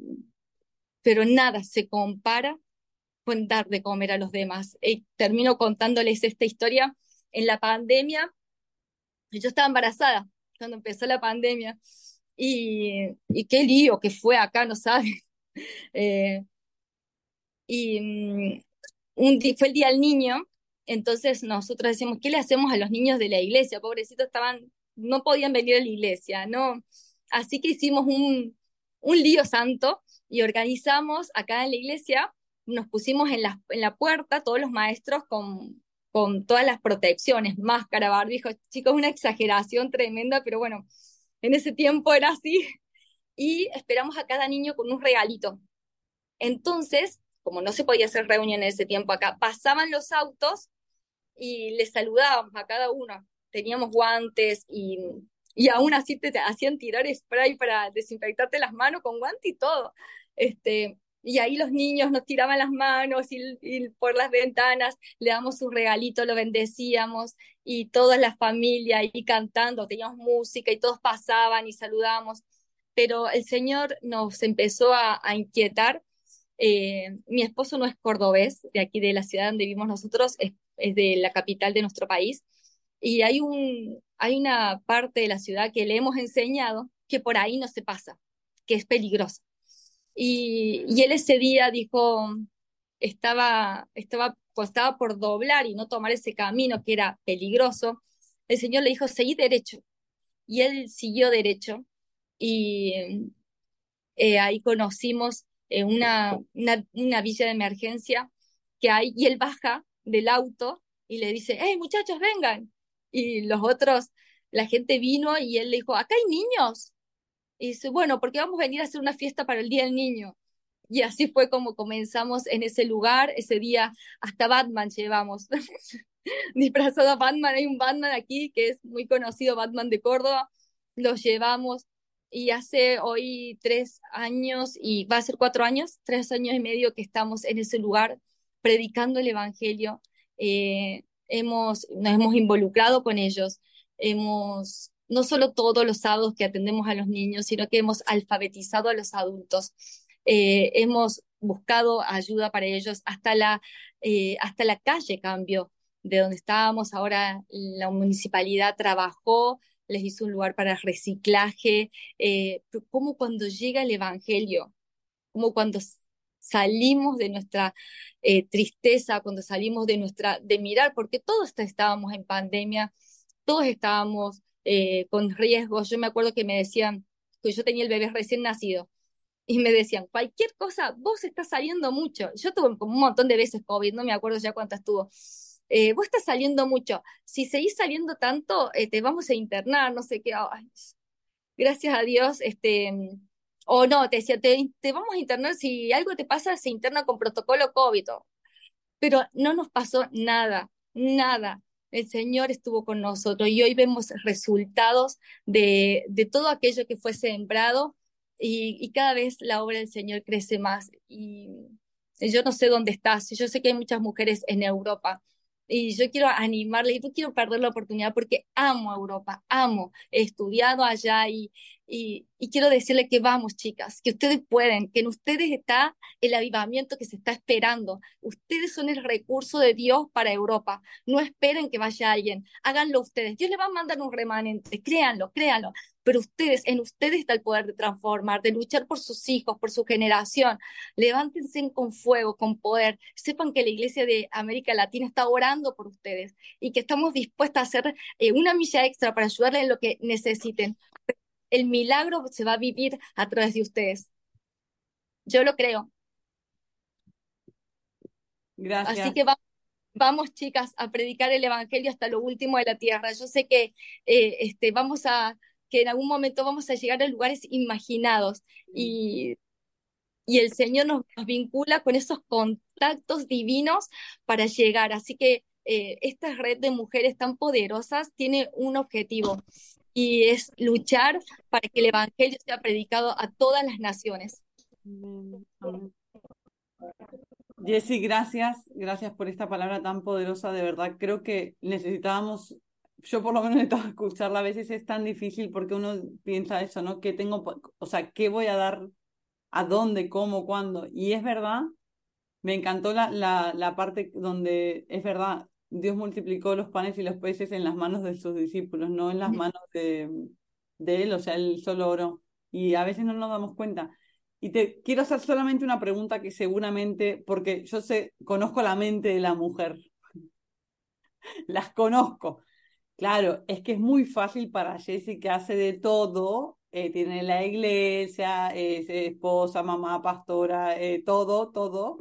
pero nada se compara con dar de comer a los demás. y termino contándoles esta historia. En la pandemia, yo estaba embarazada cuando empezó la pandemia. Y, qué lío que fue acá, no sabes. Eh, y mm, fue el Día del Niño, entonces nosotros decimos, ¿qué le hacemos a los niños de la iglesia? Pobrecitos estaban, no podían venir a la iglesia, ¿no? Así que hicimos un, un lío santo y organizamos acá en la iglesia, nos pusimos en la, en la puerta todos los maestros con, con todas las protecciones, máscara, barbijo, chicos, una exageración tremenda, pero bueno, en ese tiempo era así, y esperamos a cada niño con un regalito. Entonces, como no se podía hacer reunión en ese tiempo acá, pasaban los autos y les saludábamos a cada uno. Teníamos guantes y, y aún así te, hacían tirar spray para desinfectarte las manos con guante y todo. Este, y ahí los niños nos tiraban las manos y, por las ventanas le damos un regalito, lo bendecíamos y toda la familia ahí cantando, teníamos música y todos pasaban y saludábamos. Pero el Señor nos empezó a, inquietar. Eh, mi esposo no es cordobés, de aquí de la ciudad donde vivimos nosotros, es, es de la capital de nuestro país. Y hay, un, hay una parte de la ciudad que le hemos enseñado que por ahí no se pasa, que es peligrosa y, él ese día dijo, estaba, estaba, pues estaba por doblar y no tomar ese camino que era peligroso. El Señor le dijo, seguí derecho. Y él siguió derecho. Y eh, ahí conocimos eh, una, una, una, villa de emergencia que hay, y él baja del auto y le dice, hey muchachos, vengan. Y los otros, la gente vino y él le dijo, acá hay niños. Y dice, bueno, porque vamos a venir a hacer una fiesta para el Día del Niño. Y así fue como comenzamos en ese lugar. Ese día hasta Batman llevamos. Disfrazado a Batman, hay un Batman aquí que es muy conocido, Batman de Córdoba. Lo llevamos y hace hoy tres años, y va a ser cuatro años, tres años y medio que estamos en ese lugar predicando el Evangelio. Eh, hemos, nos hemos involucrado con ellos, hemos no solo todos los sábados que atendemos a los niños, sino que hemos alfabetizado a los adultos. Eh, hemos buscado ayuda para ellos, hasta la, eh, hasta la calle cambió de donde estábamos, ahora la municipalidad trabajó, les hizo un lugar para reciclaje, eh, como cuando llega el Evangelio, como cuando salimos de nuestra tristeza, cuando salimos de nuestra, de mirar, porque todos estábamos en pandemia, todos estábamos eh, con riesgos. Yo me acuerdo que me decían, que yo tenía el bebé recién nacido, y me decían, cualquier cosa, vos estás saliendo mucho. Yo tuve como un montón de veces COVID, no me acuerdo ya cuántas tuvo. Eh, vos estás saliendo mucho. Si seguís saliendo tanto, eh, te vamos a internar, no sé qué. gracias a Dios, este, o no, te decía, te, te, vamos a internar, si algo te pasa, se interna con protocolo COVID. Pero no nos pasó nada, nada el Señor estuvo con nosotros y hoy vemos resultados de, de todo aquello que fue sembrado y, y, cada vez la obra del Señor crece más. Y yo no sé dónde estás, yo sé que hay muchas mujeres en Europa y yo quiero animarle y no quiero perder la oportunidad porque amo Europa, amo, he estudiado allá y, y, quiero decirle que vamos, chicas, que ustedes pueden, que en ustedes está el avivamiento que se está esperando. Ustedes son el recurso de Dios para Europa. No esperen que vaya alguien, háganlo ustedes. Dios le va a mandar un remanente, créanlo, créanlo. Pero ustedes, en ustedes está el poder de transformar, de luchar por sus hijos, por su generación. Levántense con fuego, con poder. Sepan que la Iglesia de América Latina está orando por ustedes y que estamos dispuestas a hacer eh, una milla extra para ayudarles en lo que necesiten el milagro se va a vivir a través de ustedes. Yo lo creo. Gracias. Así que vamos, chicas, a predicar el Evangelio hasta lo último de la tierra. Yo sé que eh, este, vamos a, que en algún momento vamos a llegar a lugares imaginados y, y el Señor nos, vincula con esos contactos divinos para llegar. Así que eh, esta red de mujeres tan poderosas tiene un objetivo y es luchar para que el Evangelio sea predicado a todas las naciones. Jessy, gracias, gracias por esta palabra tan poderosa, de verdad creo que necesitábamos, yo por lo menos necesitaba escucharla, a veces es tan difícil porque uno piensa eso, ¿no? ¿Qué tengo, o sea, qué voy a dar, a dónde, cómo, cuándo? Y es verdad, me encantó la, la, la parte donde es verdad, Dios multiplicó los panes y los peces en las manos de sus discípulos, no en las manos de, de él, o sea, él solo oró. Y a veces no nos damos cuenta. Y te quiero hacer solamente una pregunta que seguramente, porque yo sé, conozco la mente de la mujer. Las conozco. Claro, es que es muy fácil para Jessie que hace de todo, eh, tiene la iglesia, es esposa, mamá, pastora, eh, todo, todo,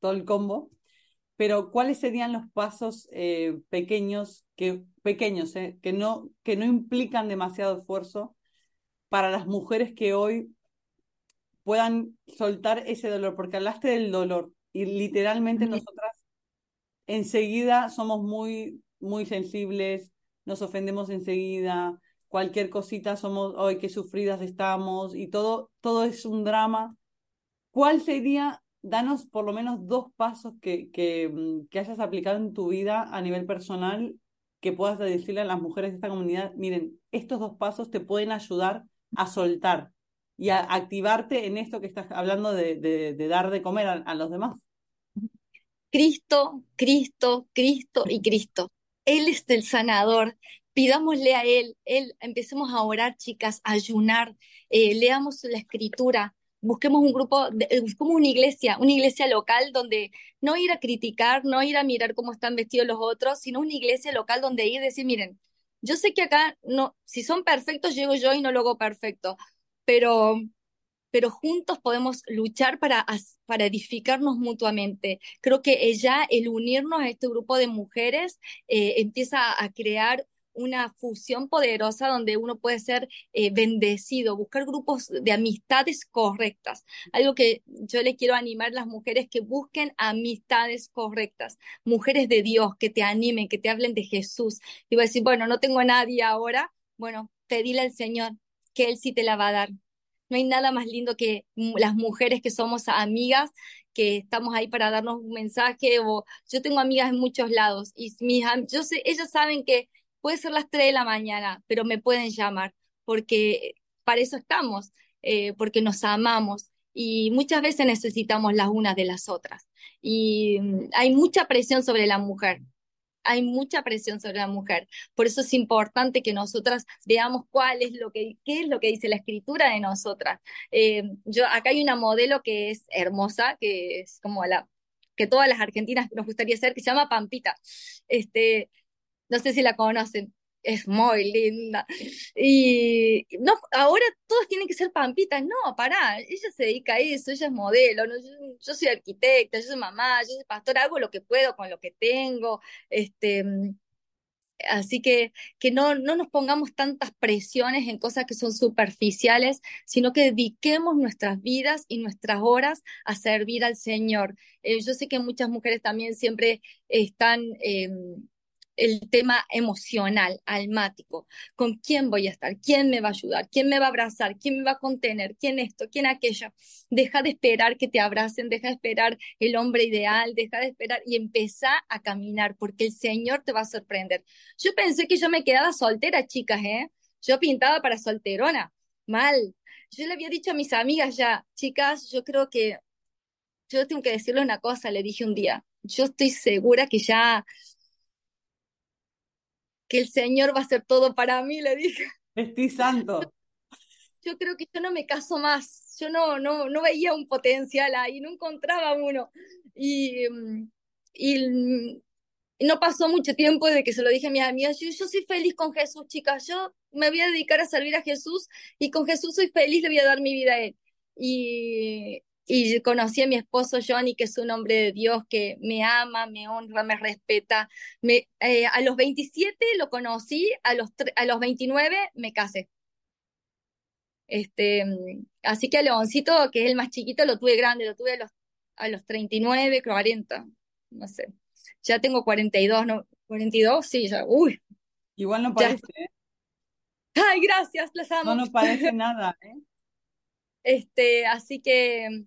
todo el combo. Pero ¿cuáles serían los pasos eh, pequeños, que, pequeños que, no, que no implican demasiado esfuerzo para las mujeres que hoy puedan soltar ese dolor? Porque hablaste del dolor y literalmente nosotras enseguida somos muy, muy sensibles, nos ofendemos enseguida, cualquier cosita somos, hoy qué sufridas estamos y todo, todo es un drama. ¿Cuál sería, danos por lo menos dos pasos que, mm, que hayas aplicado en tu vida a nivel personal que puedas decirle a las mujeres de esta comunidad, miren, estos dos pasos te pueden ayudar a soltar y a activarte en esto que estás hablando de, de, dar de comer a los demás? Cristo, Cristo, Cristo y Cristo. Él es el sanador. Pidámosle a Él, Él, empecemos a orar, chicas, a ayunar, eh, leamos la escritura, busquemos un grupo, eh, busquemos una iglesia, una iglesia local donde no ir a criticar, no ir a mirar cómo están vestidos los otros, sino una iglesia local donde ir y decir, miren, yo sé que acá no, si son perfectos, llego yo y no lo hago perfecto, pero pero juntos podemos luchar para, para edificarnos mutuamente. Creo que ya el unirnos a este grupo de mujeres eh, empieza a crear una fusión poderosa donde uno puede ser eh, bendecido, buscar grupos de amistades correctas. Algo que yo le quiero animar a las mujeres que busquen amistades correctas, mujeres de Dios, que te animen, que te hablen de Jesús. Y voy a decir, bueno, no tengo a nadie ahora, bueno, pedile al Señor que Él sí te la va a dar no hay nada más lindo que las mujeres que somos amigas, que estamos ahí para darnos un mensaje. O yo tengo amigas en muchos lados y mis, yo sé, ellas saben que puede ser las 3 de la mañana, pero me pueden llamar porque para eso estamos, eh, porque nos amamos y muchas veces necesitamos las unas de las otras. Y mm, hay mucha presión sobre la mujer hay mucha presión sobre la mujer. Por eso es importante que nosotras veamos cuál es lo que, qué es lo que dice la escritura de nosotras. Eh, yo, acá hay una modelo que es hermosa, que es como la que todas las argentinas nos gustaría ser, que se llama Pampita. Este, no sé si la conocen es muy linda. Y no, ahora todas tienen que ser pampitas. No, pará, ella se dedica a eso, ella es modelo. Yo, soy arquitecta, yo soy mamá, yo soy pastora, hago lo que puedo con lo que tengo. Este, Así que, que no, no nos pongamos tantas presiones en cosas que son superficiales, sino que dediquemos nuestras vidas y nuestras horas a servir al Señor. Eh, yo sé que muchas mujeres también siempre están... Em, el tema emocional, almático. ¿Con quién voy a estar? ¿Quién me va a ayudar? ¿Quién me va a abrazar? ¿Quién me va a contener? ¿Quién esto? ¿Quién aquello? Deja de esperar que te abracen, deja de esperar el hombre ideal, deja de esperar y empieza a caminar porque el Señor te va a sorprender. Yo pensé que yo me quedaba soltera, chicas, ¿eh? Yo pintaba para solterona. Mal. Yo le había dicho a mis amigas ya, chicas, yo creo que yo tengo que decirle una cosa, le dije un día. Yo estoy segura que ya que el Señor va a hacer todo para mí, le dije. Estoy santo. Yo creo que yo no me caso más. Yo no, no, no veía un potencial ahí, no encontraba uno. Y, y, no pasó mucho tiempo de que se lo dije a mis amigas, yo, yo soy feliz con Jesús, chicas, yo me voy a dedicar a servir a Jesús y con Jesús soy feliz, le voy a dar mi vida a Él. Y, y conocí a mi esposo Johnny, que es un hombre de Dios que me ama, me honra, me respeta. Me, eh, a los 27 lo conocí, a los, a los 29 me casé. Este, así que a Leoncito, que es el más chiquito, lo tuve grande, lo tuve a los, a los 39, 40, no sé. Ya tengo 42, ¿no? 42, sí, ya, uy. Igual no parece, ¿eh? Ay, gracias, les amo. No, no parece nada, ¿eh? Este, así que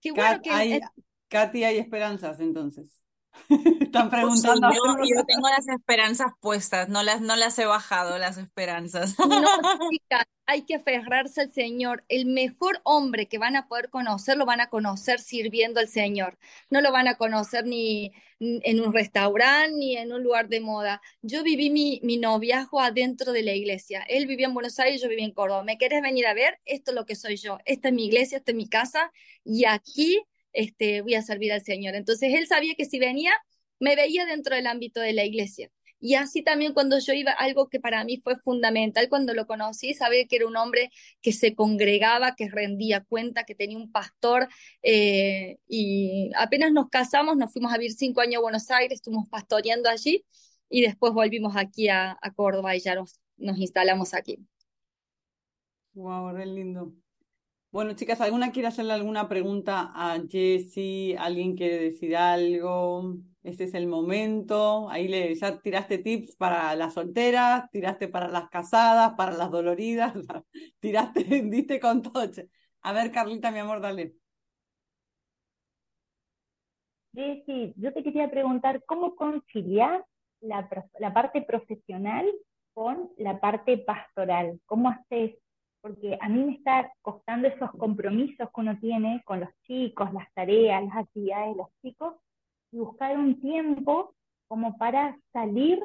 Qué bueno que... Hay, Katy, hay esperanzas entonces. Están preguntando. yo, yo tengo las esperanzas puestas, no las, no las he bajado las esperanzas. No, chicas, hay que aferrarse al Señor. El mejor hombre que van a poder conocer lo van a conocer sirviendo al Señor. No lo van a conocer ni en un restaurante ni en un lugar de moda. Yo viví mi, mi noviazgo adentro de la iglesia. Él vivía en Buenos Aires, yo vivía en Córdoba. ¿Me querés venir a ver? Esto es lo que soy yo. Esta es mi iglesia, esta es mi casa y aquí este, voy a servir al Señor. Entonces él sabía que si venía, me veía dentro del ámbito de la iglesia. Y así también cuando yo iba, algo que para mí fue fundamental cuando lo conocí, sabía que era un hombre que se congregaba, que rendía cuenta, que tenía un pastor. Eh, y apenas nos casamos, nos fuimos a vivir cinco años a Buenos Aires, estuvimos pastoreando allí y después volvimos aquí a, Córdoba y ya nos, nos instalamos aquí. Wow, re lindo. Bueno, chicas, ¿alguna quiere hacerle alguna pregunta a Jessie? ¿Alguien quiere decir algo? Este es el momento. Ahí le, ya tiraste tips para las solteras, tiraste para las casadas, para las doloridas, tiraste, diste con todo. A ver, Carlita, mi amor, dale. Jessie, yo te quería preguntar, ¿cómo conciliar la, la parte profesional con la parte pastoral? ¿Cómo haces porque a mí me está costando esos compromisos que uno tiene con los chicos, las tareas, las actividades de los chicos, y buscar un tiempo como para salir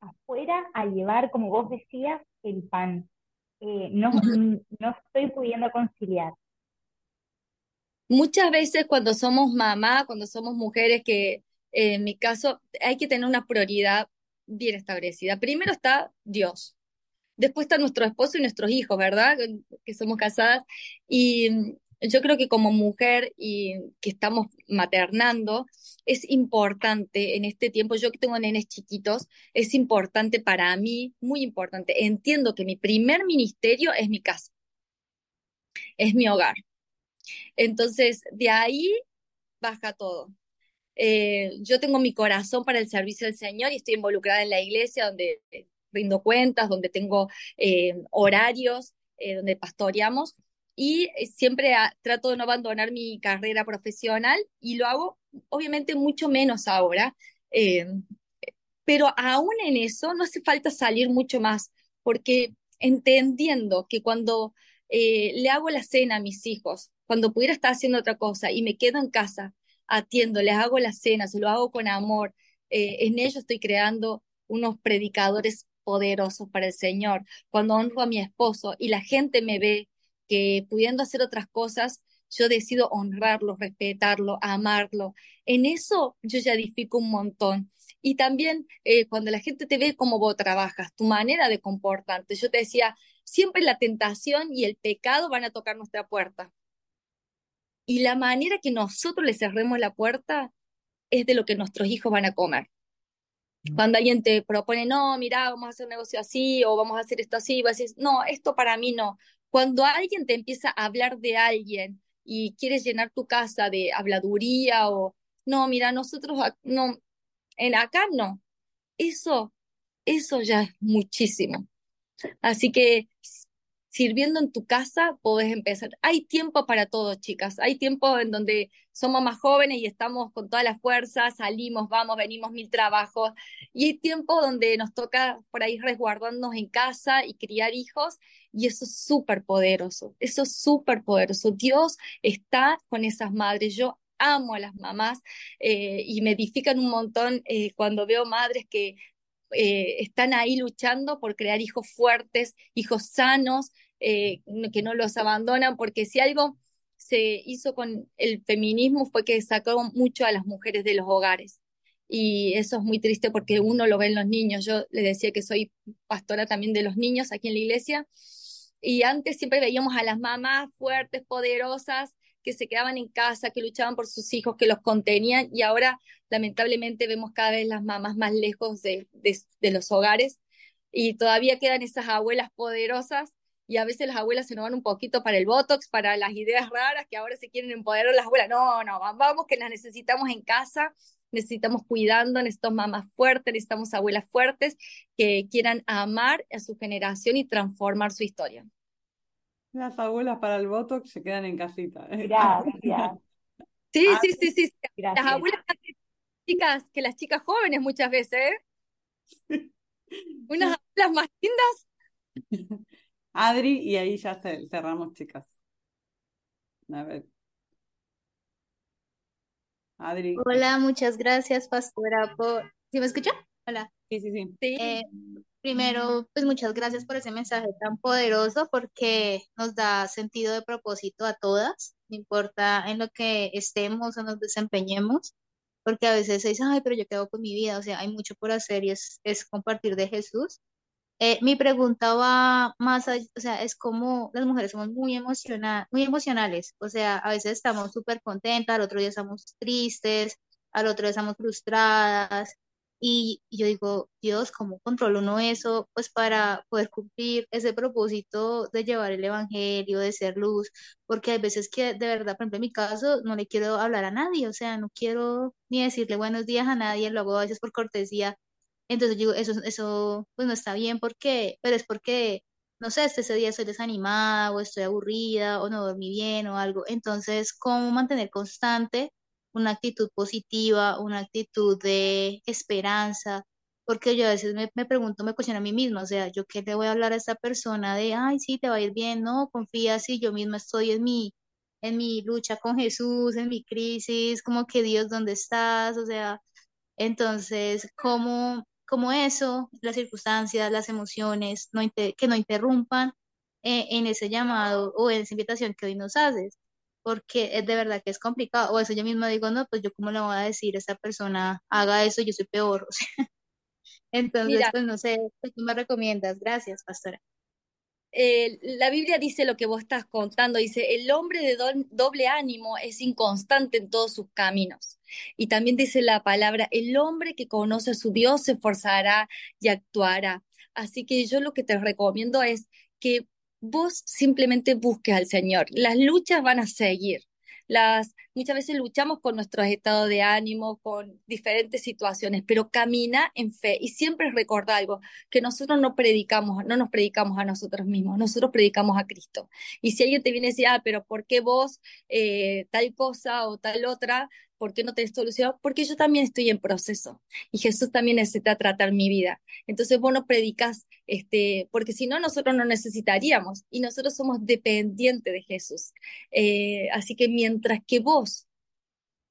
afuera a llevar, como vos decías, el pan. Eh, no, no estoy pudiendo conciliar. Muchas veces cuando somos mamá, cuando somos mujeres, que eh, en mi caso hay que tener una prioridad bien establecida. Primero está Dios, Después está nuestro esposo y nuestros hijos, ¿verdad? Que somos casadas. Y mm, yo creo que como mujer y que estamos maternando, es importante en este tiempo, yo que tengo nenes chiquitos, es importante para mí, muy importante. Entiendo que mi primer ministerio es mi casa, es mi hogar. Entonces, de ahí baja todo. Eh, yo tengo mi corazón para el servicio del Señor y estoy involucrada en la iglesia donde rindo cuentas, donde tengo eh, horarios, eh, donde pastoreamos y eh, siempre trato de no abandonar mi carrera profesional y lo hago obviamente mucho menos ahora, pero aún en eso no hace falta salir mucho más, porque entendiendo que cuando le hago la cena a mis hijos, cuando pudiera estar haciendo otra cosa y me quedo en casa, atiendo, les hago la cena, se lo hago con amor, en ello estoy creando unos predicadores poderosos para el Señor, cuando honro a mi esposo y la gente me ve que pudiendo hacer otras cosas, yo decido honrarlo, respetarlo, amarlo. En eso yo ya edifico un montón. Y también eh, cuando la gente te ve cómo vos trabajas, tu manera de comportarte. Yo te decía, siempre la tentación y el pecado van a tocar nuestra puerta. Y la manera que nosotros le cerremos la puerta es de lo que nuestros hijos van a comer. Cuando alguien te propone, no, mira, vamos a hacer un negocio así o vamos a hacer esto así, vas a decir, no, esto para mí no. Cuando alguien te empieza a hablar de alguien y quieres llenar tu casa de habladuría o, no, mira, nosotros no, en acá no. Eso, eso ya es muchísimo. Así que sirviendo en tu casa, podés empezar. Hay tiempo para todo, chicas. Hay tiempo en donde somos más jóvenes y estamos con toda la fuerza, salimos, vamos, venimos mil trabajos. Y hay tiempo donde nos toca por ahí resguardarnos en casa y criar hijos. Y eso es súper poderoso. Eso es súper poderoso. Dios está con esas madres. Yo amo a las mamás eh, y me edifican un montón eh, cuando veo madres que eh, están ahí luchando por crear hijos fuertes, hijos sanos, eh, que no los abandonan, porque si algo se hizo con el feminismo fue que sacó mucho a las mujeres de los hogares. Y eso es muy triste porque uno lo ve en los niños. Yo les decía que soy pastora también de los niños aquí en la iglesia. Y antes siempre veíamos a las mamás fuertes, poderosas, que se quedaban en casa, que luchaban por sus hijos, que los contenían. Y ahora, lamentablemente, vemos cada vez las mamás más lejos de, de los hogares. Y todavía quedan esas abuelas poderosas y a veces las abuelas se nos van un poquito para el Botox, para las ideas raras que ahora se quieren empoderar las abuelas. No, no, vamos que las necesitamos en casa, necesitamos cuidando, necesitamos mamás fuertes, necesitamos abuelas fuertes que quieran amar a su generación y transformar su historia. Las abuelas para el Botox se quedan en casita. Gracias. Sí, sí, sí, sí. Las abuelas chicas, que las chicas jóvenes muchas veces, ¿eh? Unas las más lindas. Adri, y ahí ya cerramos, chicas. A ver. Adri. Hola, muchas gracias, pastora, por... ¿Sí me escucha? Hola. Sí, sí, sí. Eh, primero, pues muchas gracias por ese mensaje tan poderoso porque nos da sentido de propósito a todas, no importa en lo que estemos o nos desempeñemos, porque a veces se dice, ay, pero yo quedo con mi vida, o sea, hay mucho por hacer y es, es compartir de Jesús. Eh, mi pregunta va más allá, o sea, es como las mujeres somos muy, emociona muy emocionales, o sea, a veces estamos súper contentas, al otro día estamos tristes, al otro día estamos frustradas, y, yo digo, Dios, ¿cómo controlo uno eso? Pues para poder cumplir ese propósito de llevar el evangelio, de ser luz, porque hay veces que de verdad, por ejemplo, en mi caso, no le quiero hablar a nadie, o sea, no quiero ni decirle buenos días a nadie, lo hago a veces por cortesía. Entonces digo, eso, eso pues no está bien, ¿por qué? Pero es porque, no sé, este ese día estoy desanimada o estoy aburrida o no dormí bien o algo. Entonces, ¿cómo mantener constante? una actitud positiva, una actitud de esperanza, porque yo a veces me, pregunto, me cuestiono a mí misma, o sea, ¿yo qué le voy a hablar a esta persona de, ay, sí, te va a ir bien, no, confía, sí, yo misma estoy en mi, en mi lucha con Jesús, en mi crisis, como que Dios, ¿dónde estás? O sea, entonces, ¿cómo, cómo eso, las circunstancias, las emociones, no que no interrumpan eh, en ese llamado o en esa invitación que hoy nos haces? porque es de verdad que es complicado. O eso yo misma digo, no, pues yo cómo le voy a decir a esa persona, haga eso, yo soy peor. Entonces, pues no sé, ¿qué me recomiendas? Gracias, pastora. Eh, la Biblia dice lo que vos estás contando, dice, el hombre de doble ánimo es inconstante en todos sus caminos. Y también dice la palabra, el hombre que conoce a su Dios se esforzará y actuará. Así que yo lo que te recomiendo es que vos simplemente busques al Señor. Las luchas van a seguir. Las, muchas veces luchamos con nuestro estado de ánimo, con diferentes situaciones, pero camina en fe y siempre recuerda algo, que nosotros no predicamos, no nos predicamos a nosotros mismos, nosotros predicamos a Cristo. Y si alguien te viene y dice, ah, pero ¿por qué vos eh, tal cosa o tal otra? ¿Por qué no tenés solución? Porque yo también estoy en proceso y Jesús también necesita tratar mi vida. Entonces vos no predicas, este, porque si no, nosotros no necesitaríamos y nosotros somos dependientes de Jesús. Eh, así que mientras que vos,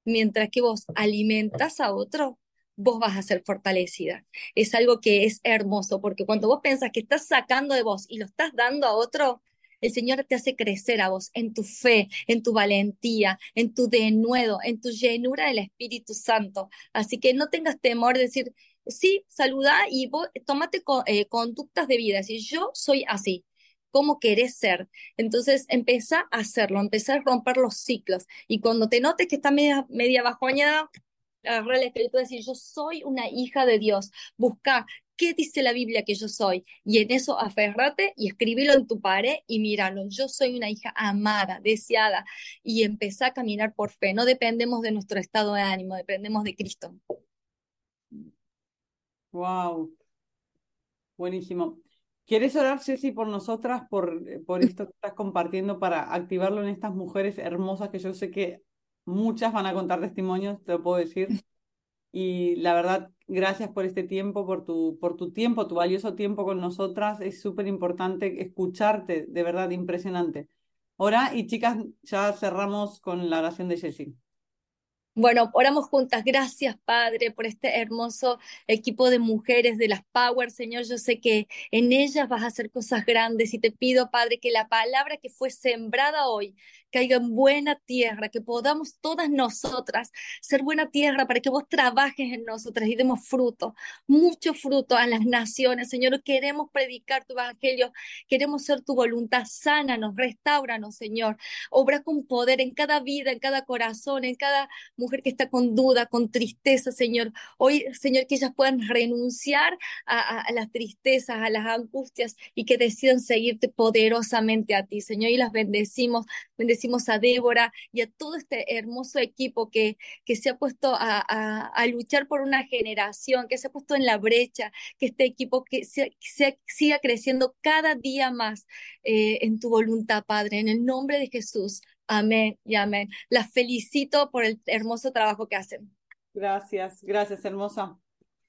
mientras que vos alimentas a otro, vos vas a ser fortalecida. Es algo que es hermoso, porque cuando vos pensás que estás sacando de vos y lo estás dando a otro, el Señor te hace crecer a vos en tu fe, en tu valentía, en tu denuedo, en tu llenura del Espíritu Santo. Así que no tengas temor de decir, sí, saluda y vos tómate eh, conductas de vida. Si yo soy así, ¿cómo querés ser? Entonces empieza a hacerlo, empieza a romper los ciclos. Y cuando te notes que está media, media bajoñada, agarra el espíritu y decir, yo soy una hija de Dios. Busca ¿qué dice la Biblia que yo soy? Y en eso aferrate y escríbelo en tu pared y míralo. Yo soy una hija amada, deseada. Y empezá a caminar por fe. No dependemos de nuestro estado de ánimo, dependemos de Cristo. Wow. Buenísimo. ¿Quieres orar, Ceci, por nosotras, por, por esto que estás compartiendo, para activarlo en estas mujeres hermosas que yo sé que muchas van a contar testimonios, te lo puedo decir? Y la verdad, gracias por este tiempo, por tu, por tu tiempo, tu valioso tiempo con nosotras. Es súper importante escucharte, de verdad, impresionante. Ahora, y chicas, ya cerramos con la oración de Jessie. Bueno, oramos juntas. Gracias, Padre, por este hermoso equipo de mujeres de las Power. Señor, yo sé que en ellas vas a hacer cosas grandes y te pido, Padre, que la palabra que fue sembrada hoy caiga en buena tierra, que podamos todas nosotras ser buena tierra para que vos trabajes en nosotras y demos fruto, mucho fruto a las naciones. Señor, queremos predicar tu evangelio, queremos ser tu voluntad, sánanos, restauranos, Señor. Obra con poder en cada vida, en cada corazón, en cada mujer que está con duda, con tristeza, Señor. Hoy, Señor, que ellas puedan renunciar a, a las tristezas, a las angustias y que decidan seguirte poderosamente a ti, Señor. Y las bendecimos, bendecimos a Débora y a todo este hermoso equipo que, que se ha puesto a, a, luchar por una generación, que se ha puesto en la brecha, que este equipo que se, siga creciendo cada día más eh, en tu voluntad, Padre, en el nombre de Jesús. Amén y amén. Las felicito por el hermoso trabajo que hacen. Gracias, gracias, hermosa.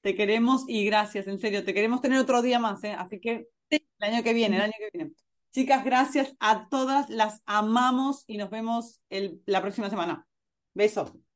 Te queremos y gracias, en serio, te queremos tener otro día más, ¿eh? Así que el año que viene, el año que viene. Chicas, gracias a todas, las amamos y nos vemos el, la próxima semana. Beso.